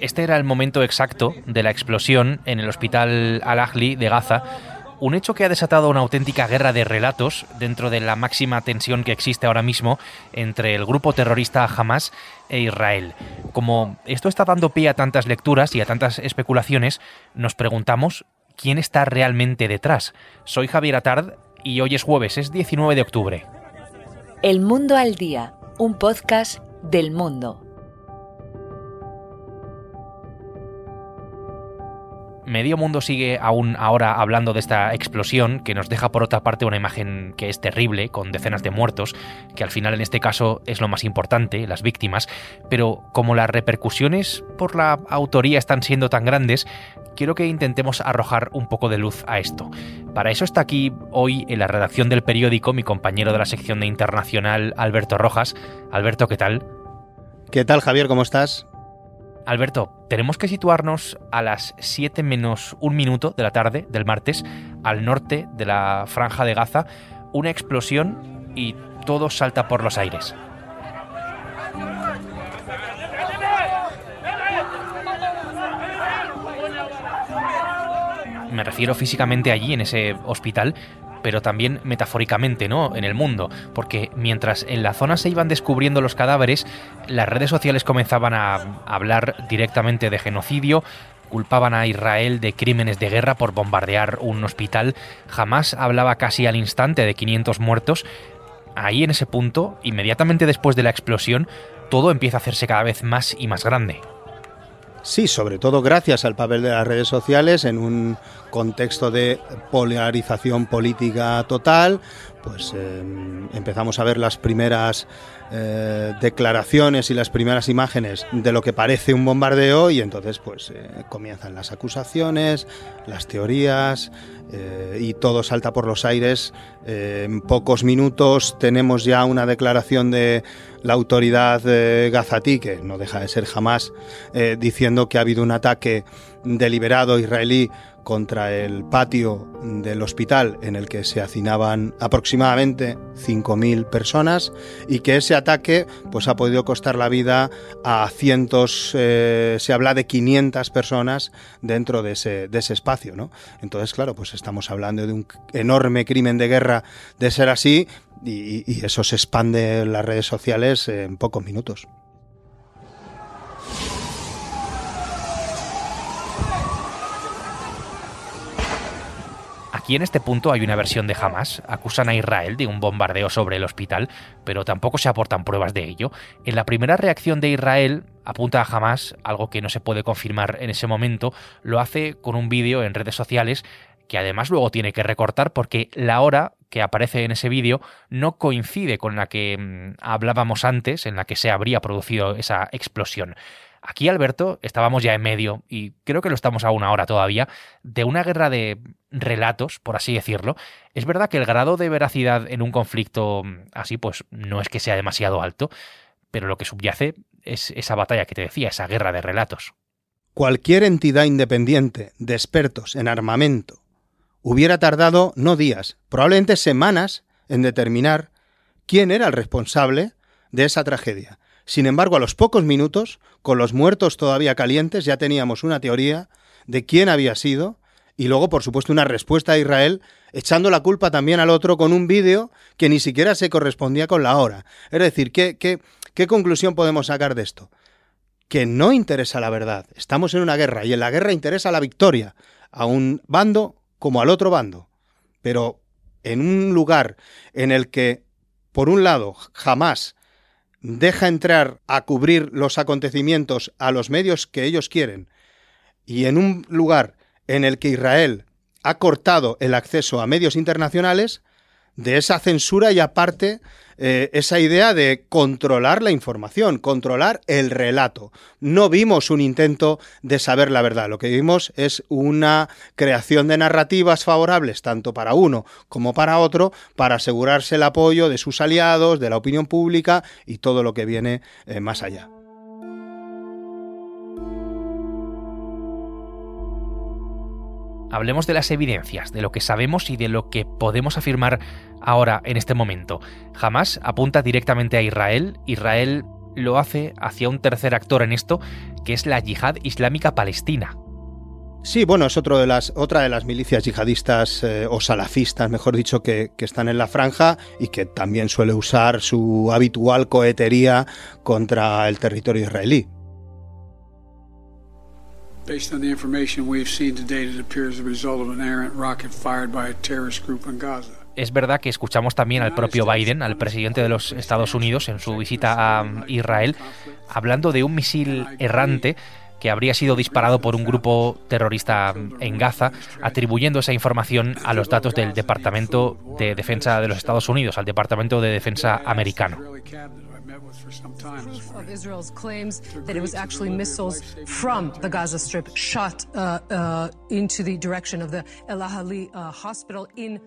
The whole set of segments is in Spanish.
Este era el momento exacto de la explosión en el hospital Al-Ahli de Gaza, un hecho que ha desatado una auténtica guerra de relatos dentro de la máxima tensión que existe ahora mismo entre el grupo terrorista Hamas e Israel. Como esto está dando pie a tantas lecturas y a tantas especulaciones, nos preguntamos quién está realmente detrás. Soy Javier Atard y hoy es jueves, es 19 de octubre. El Mundo al Día, un podcast del mundo. Medio mundo sigue aún ahora hablando de esta explosión, que nos deja por otra parte una imagen que es terrible, con decenas de muertos, que al final en este caso es lo más importante, las víctimas, pero como las repercusiones por la autoría están siendo tan grandes, quiero que intentemos arrojar un poco de luz a esto. Para eso está aquí hoy en la redacción del periódico mi compañero de la sección de internacional, Alberto Rojas. Alberto, ¿qué tal? ¿Qué tal, Javier? ¿Cómo estás? Alberto, tenemos que situarnos a las 7 menos un minuto de la tarde del martes, al norte de la franja de Gaza, una explosión y todo salta por los aires. Me refiero físicamente allí, en ese hospital, pero también metafóricamente, ¿no? En el mundo, porque mientras en la zona se iban descubriendo los cadáveres, las redes sociales comenzaban a hablar directamente de genocidio, culpaban a Israel de crímenes de guerra por bombardear un hospital, jamás hablaba casi al instante de 500 muertos. Ahí en ese punto, inmediatamente después de la explosión, todo empieza a hacerse cada vez más y más grande. Sí, sobre todo gracias al papel de las redes sociales en un contexto de polarización política total, pues eh, empezamos a ver las primeras eh, declaraciones y las primeras imágenes de lo que parece un bombardeo y entonces pues eh, comienzan las acusaciones, las teorías y todo salta por los aires. en pocos minutos tenemos ya una declaración de la autoridad gazatí, que no deja de ser jamás, diciendo que ha habido un ataque deliberado israelí contra el patio del hospital en el que se hacinaban aproximadamente 5.000 personas y que ese ataque pues ha podido costar la vida a cientos, eh, se habla de 500 personas dentro de ese, de ese espacio, ¿no? Entonces, claro, pues estamos hablando de un enorme crimen de guerra de ser así y, y eso se expande en las redes sociales en pocos minutos. Y en este punto hay una versión de Hamas. Acusan a Israel de un bombardeo sobre el hospital, pero tampoco se aportan pruebas de ello. En la primera reacción de Israel apunta a Hamas, algo que no se puede confirmar en ese momento, lo hace con un vídeo en redes sociales que además luego tiene que recortar porque la hora que aparece en ese vídeo no coincide con la que mm, hablábamos antes, en la que se habría producido esa explosión. Aquí, Alberto, estábamos ya en medio, y creo que lo estamos aún ahora todavía, de una guerra de relatos, por así decirlo. Es verdad que el grado de veracidad en un conflicto así, pues no es que sea demasiado alto, pero lo que subyace es esa batalla que te decía, esa guerra de relatos. Cualquier entidad independiente de expertos en armamento hubiera tardado no días, probablemente semanas en determinar quién era el responsable de esa tragedia. Sin embargo, a los pocos minutos, con los muertos todavía calientes, ya teníamos una teoría de quién había sido y luego, por supuesto, una respuesta de Israel echando la culpa también al otro con un vídeo que ni siquiera se correspondía con la hora. Es decir, ¿qué, qué, qué conclusión podemos sacar de esto? Que no interesa la verdad. Estamos en una guerra y en la guerra interesa la victoria, a un bando como al otro bando. Pero en un lugar en el que, por un lado, jamás deja entrar a cubrir los acontecimientos a los medios que ellos quieren. Y en un lugar en el que Israel ha cortado el acceso a medios internacionales, de esa censura y aparte eh, esa idea de controlar la información, controlar el relato. No vimos un intento de saber la verdad, lo que vimos es una creación de narrativas favorables tanto para uno como para otro para asegurarse el apoyo de sus aliados, de la opinión pública y todo lo que viene eh, más allá. Hablemos de las evidencias, de lo que sabemos y de lo que podemos afirmar ahora en este momento. Jamás apunta directamente a Israel. Israel lo hace hacia un tercer actor en esto, que es la yihad islámica palestina. Sí, bueno, es otro de las, otra de las milicias yihadistas eh, o salafistas, mejor dicho, que, que, están en la franja y que también suele usar su habitual cohetería contra el territorio israelí. Based on the information we've seen to date, it appears the result of an errant rocket fired by a terrorist group in Gaza. Es verdad que escuchamos también al propio Biden, al presidente de los Estados Unidos, en su visita a Israel, hablando de un misil errante que habría sido disparado por un grupo terrorista en Gaza, atribuyendo esa información a los datos del Departamento de Defensa de los Estados Unidos, al Departamento de Defensa americano. Of Israel's claims that it was actually missiles from the Gaza Strip shot uh, uh, into the direction of the El Ahali uh, hospital in.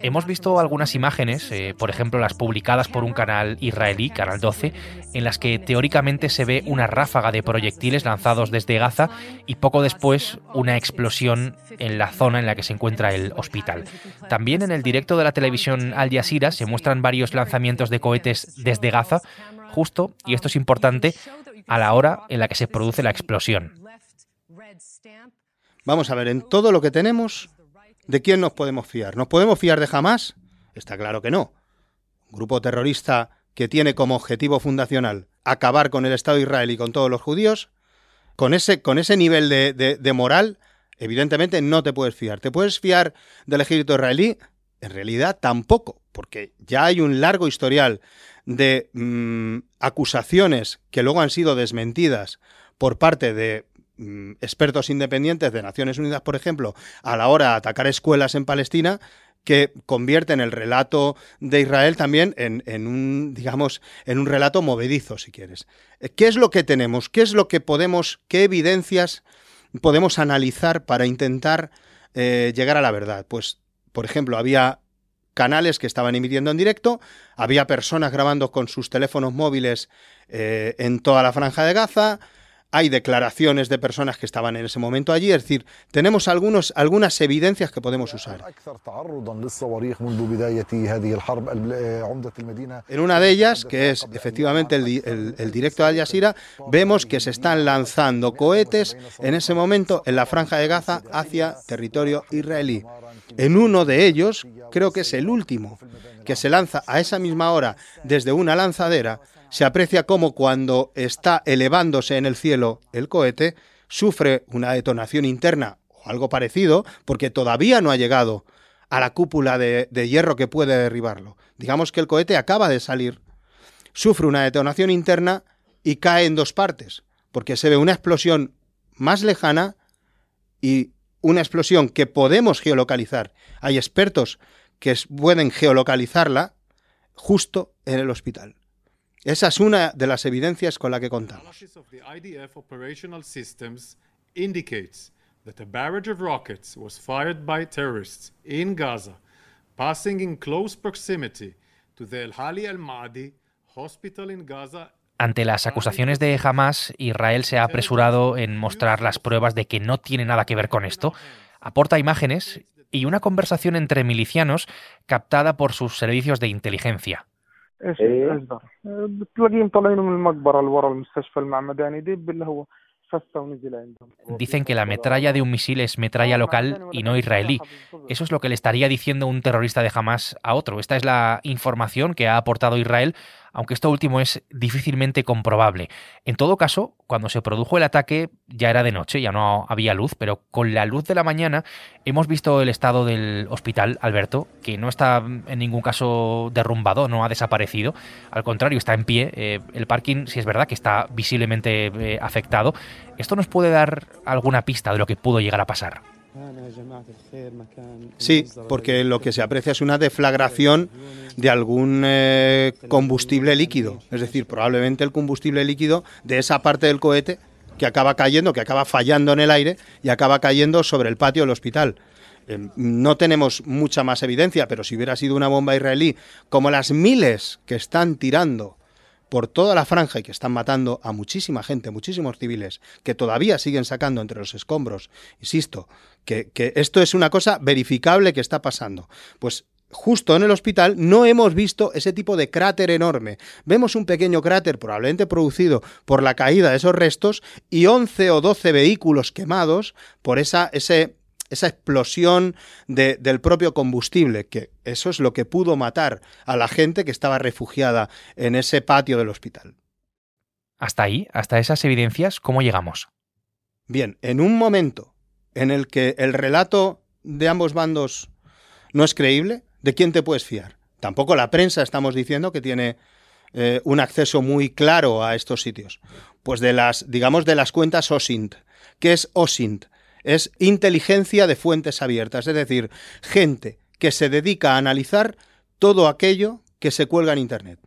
Hemos visto algunas imágenes, eh, por ejemplo las publicadas por un canal israelí, Canal 12, en las que teóricamente se ve una ráfaga de proyectiles lanzados desde Gaza y poco después una explosión en la zona en la que se encuentra el hospital. También en el directo de la televisión Al Jazeera se muestran varios lanzamientos de cohetes desde Gaza, justo, y esto es importante, a la hora en la que se produce la explosión. Vamos a ver, en todo lo que tenemos, ¿de quién nos podemos fiar? ¿Nos podemos fiar de Hamas? Está claro que no. Un grupo terrorista que tiene como objetivo fundacional acabar con el Estado de Israel y con todos los judíos, con ese, con ese nivel de, de, moral, evidentemente no te puedes fiar. ¿Te puedes fiar del ejército israelí? En realidad tampoco, porque ya hay un largo historial de mmm, acusaciones que luego han sido desmentidas por parte de expertos independientes de Naciones Unidas, por ejemplo, a la hora de atacar escuelas en Palestina, que convierten el relato de Israel también en, un, digamos, en un relato movedizo, si quieres. ¿Qué es lo que tenemos? ¿Qué es lo que podemos, qué evidencias podemos analizar para intentar eh, llegar a la verdad? Pues, por ejemplo, había canales que estaban emitiendo en directo, había personas grabando con sus teléfonos móviles eh, en toda la franja de Gaza, hay declaraciones de personas que estaban en ese momento allí, es decir, tenemos algunos, algunas evidencias que podemos usar. En una de ellas, que es efectivamente el, el, el directo de Al Jazeera, vemos que se están lanzando cohetes en ese momento en la franja de Gaza hacia territorio israelí. En uno de ellos, creo que es el último, que se lanza a esa misma hora desde una lanzadera, se aprecia como cuando está elevándose en el cielo el cohete, sufre una detonación interna o algo parecido, porque todavía no ha llegado a la cúpula de, de hierro que puede derribarlo. Digamos que el cohete acaba de salir, sufre una detonación interna y cae en dos partes, porque se ve una explosión más lejana y una explosión que podemos geolocalizar. Hay expertos que pueden geolocalizarla justo en el hospital. Esa es una de las evidencias con la que contamos. that a barrage of rockets was fired by terrorists in Gaza, passing in close proximity to the El Hali Al Mahdi hospital in Gaza ante las acusaciones de Hamas, Israel se ha apresurado en mostrar las pruebas de que no tiene nada que ver con esto. Aporta imágenes y una conversación entre milicianos captada por sus servicios de inteligencia. Dicen que la metralla de un misil es metralla local y no israelí. Eso es lo que le estaría diciendo un terrorista de Hamas a otro. Esta es la información que ha aportado Israel aunque esto último es difícilmente comprobable. En todo caso, cuando se produjo el ataque ya era de noche, ya no había luz, pero con la luz de la mañana hemos visto el estado del hospital, Alberto, que no está en ningún caso derrumbado, no ha desaparecido, al contrario, está en pie. Eh, el parking, si es verdad que está visiblemente eh, afectado, ¿esto nos puede dar alguna pista de lo que pudo llegar a pasar? Sí, porque lo que se aprecia es una deflagración de algún eh, combustible líquido, es decir, probablemente el combustible líquido de esa parte del cohete que acaba cayendo, que acaba fallando en el aire y acaba cayendo sobre el patio del hospital. Eh, no tenemos mucha más evidencia, pero si hubiera sido una bomba israelí, como las miles que están tirando por toda la franja y que están matando a muchísima gente, muchísimos civiles, que todavía siguen sacando entre los escombros, insisto, que, esto es una cosa verificable que está pasando. Pues justo en el hospital no hemos visto ese tipo de cráter enorme. Vemos un pequeño cráter probablemente producido por la caída de esos restos y 11 o 12 vehículos quemados por esa, ese, esa explosión del propio combustible, que eso es lo que pudo matar a la gente que estaba refugiada en ese patio del hospital. Hasta ahí, hasta esas evidencias, ¿cómo llegamos? Bien, en un momento en el que el relato de ambos bandos no es creíble, ¿de quién te puedes fiar? Tampoco la prensa estamos diciendo que tiene eh, un acceso muy claro a estos sitios. Pues de las, digamos, de las cuentas OSINT. ¿Qué es OSINT? Es inteligencia de fuentes abiertas, es decir, gente que se dedica a analizar todo aquello que se cuelga en Internet.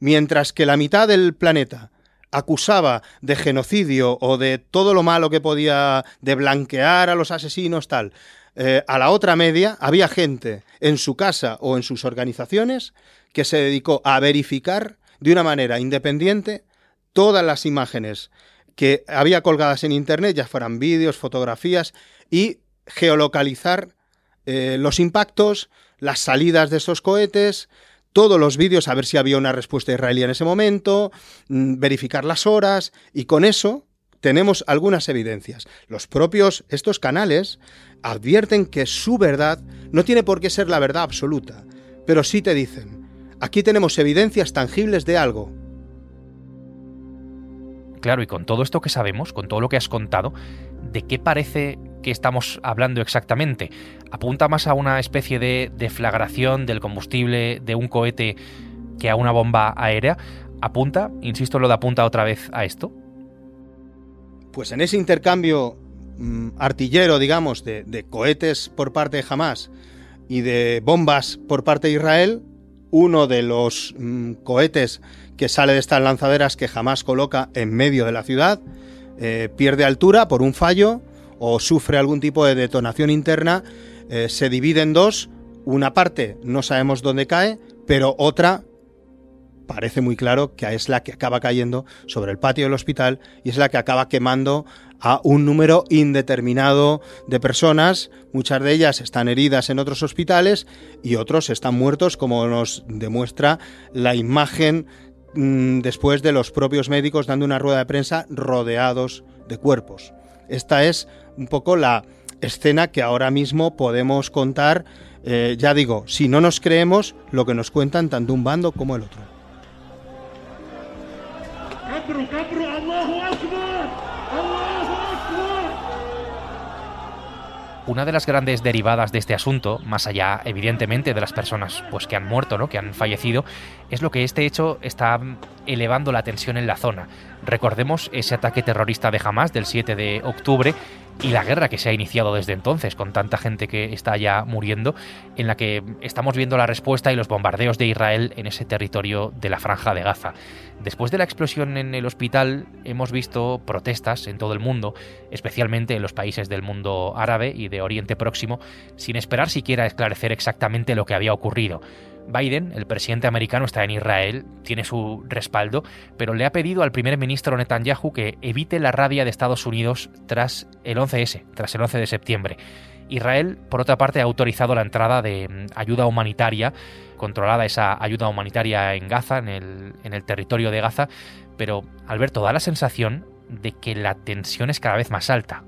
Mientras que la mitad del planeta acusaba de genocidio o de todo lo malo que podía, de blanquear a los asesinos, tal, eh, a la otra media había gente en su casa o en sus organizaciones que se dedicó a verificar de una manera independiente todas las imágenes que había colgadas en Internet, ya fueran vídeos, fotografías, y geolocalizar eh, los impactos, las salidas de esos cohetes, todos los vídeos, a ver si había una respuesta israelí en ese momento, mm, verificar las horas, y con eso tenemos algunas evidencias. Los propios, estos canales, advierten que su verdad no tiene por qué ser la verdad absoluta, pero sí te dicen, aquí tenemos evidencias tangibles de algo. Claro, y con todo esto que sabemos, con todo lo que has contado, ¿de qué parece que estamos hablando exactamente? ¿Apunta más a una especie de deflagración del combustible de un cohete que a una bomba aérea? ¿Apunta, insisto, lo de apunta otra vez a esto? Pues en ese intercambio mm, artillero, digamos, de, cohetes por parte de Hamas y de bombas por parte de Israel, uno de los mm, cohetes que sale de estas lanzaderas que Hamas coloca en medio de la ciudad eh, pierde altura por un fallo o sufre algún tipo de detonación interna, eh, se divide en dos, una parte no sabemos dónde cae, pero otra parece muy claro que es la que acaba cayendo sobre el patio del hospital y es la que acaba quemando a un número indeterminado de personas. Muchas de ellas están heridas en otros hospitales y otros están muertos, como nos demuestra la imagen mm, después de los propios médicos dando una rueda de prensa rodeados de cuerpos. Esta es un poco la escena que ahora mismo podemos contar. Eh, ya digo, si no nos creemos lo que nos cuentan tanto un bando como el otro. Una de las grandes derivadas de este asunto, más allá evidentemente de las personas pues que han muerto, ¿no? que han fallecido, es lo que este hecho está elevando la tensión en la zona. Recordemos ese ataque terrorista de Hamas del 7 de octubre y la guerra que se ha iniciado desde entonces, con tanta gente que está ya muriendo, en la que estamos viendo la respuesta y los bombardeos de Israel en ese territorio de la franja de Gaza. Después de la explosión en el hospital, hemos visto protestas en todo el mundo, especialmente en los países del mundo árabe y de Oriente Próximo, sin esperar siquiera esclarecer exactamente lo que había ocurrido. Biden, el presidente americano, está en Israel, tiene su respaldo, pero le ha pedido al primer ministro Netanyahu que evite la rabia de Estados Unidos tras el 11S, tras el 11 de septiembre. Israel, por otra parte, ha autorizado la entrada de mm, ayuda humanitaria, controlada esa ayuda humanitaria en Gaza, en el, en el territorio de Gaza, pero Alberto da la sensación de que la tensión es cada vez más alta.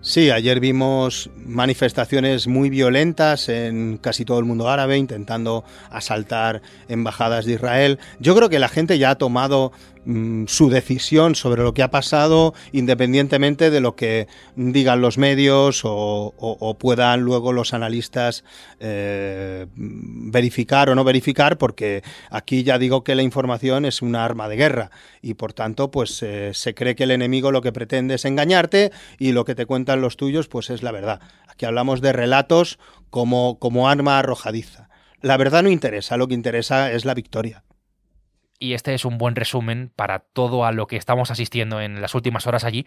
Sí, ayer vimos manifestaciones muy violentas en casi todo el mundo árabe intentando asaltar embajadas de Israel. Yo creo que la gente ya ha tomado Mm, su decisión sobre lo que ha pasado independientemente de lo que digan los medios o, puedan luego los analistas eh, verificar o no verificar porque aquí ya digo que la información es una arma de guerra y por tanto pues eh, se cree que el enemigo lo que pretende es engañarte y lo que te cuentan los tuyos pues es la verdad. Aquí hablamos de relatos como, como arma arrojadiza. La verdad no interesa, lo que interesa es la victoria. Y este es un buen resumen para todo a lo que estamos asistiendo en las últimas horas allí,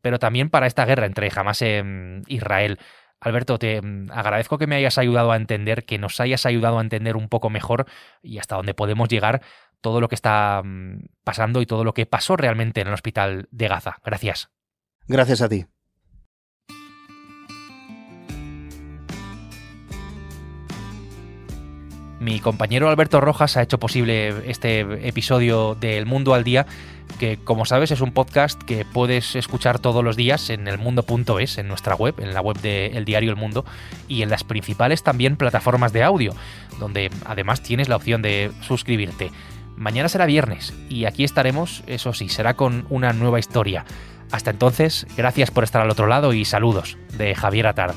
pero también para esta guerra entre Hamas e Israel. Alberto, te mm, agradezco que me hayas ayudado a entender, que nos hayas ayudado a entender un poco mejor y hasta dónde podemos llegar todo lo que está mm, pasando y todo lo que pasó realmente en el hospital de Gaza. Gracias. Gracias a ti. Mi compañero Alberto Rojas ha hecho posible este episodio de El Mundo al Día, que como sabes es un podcast que puedes escuchar todos los días en elmundo.es, en nuestra web, en la web del diario El Mundo, y en las principales también plataformas de audio, donde además tienes la opción de suscribirte. Mañana será viernes y aquí estaremos, eso sí, será con una nueva historia. Hasta entonces, gracias por estar al otro lado y saludos de Javier Atard.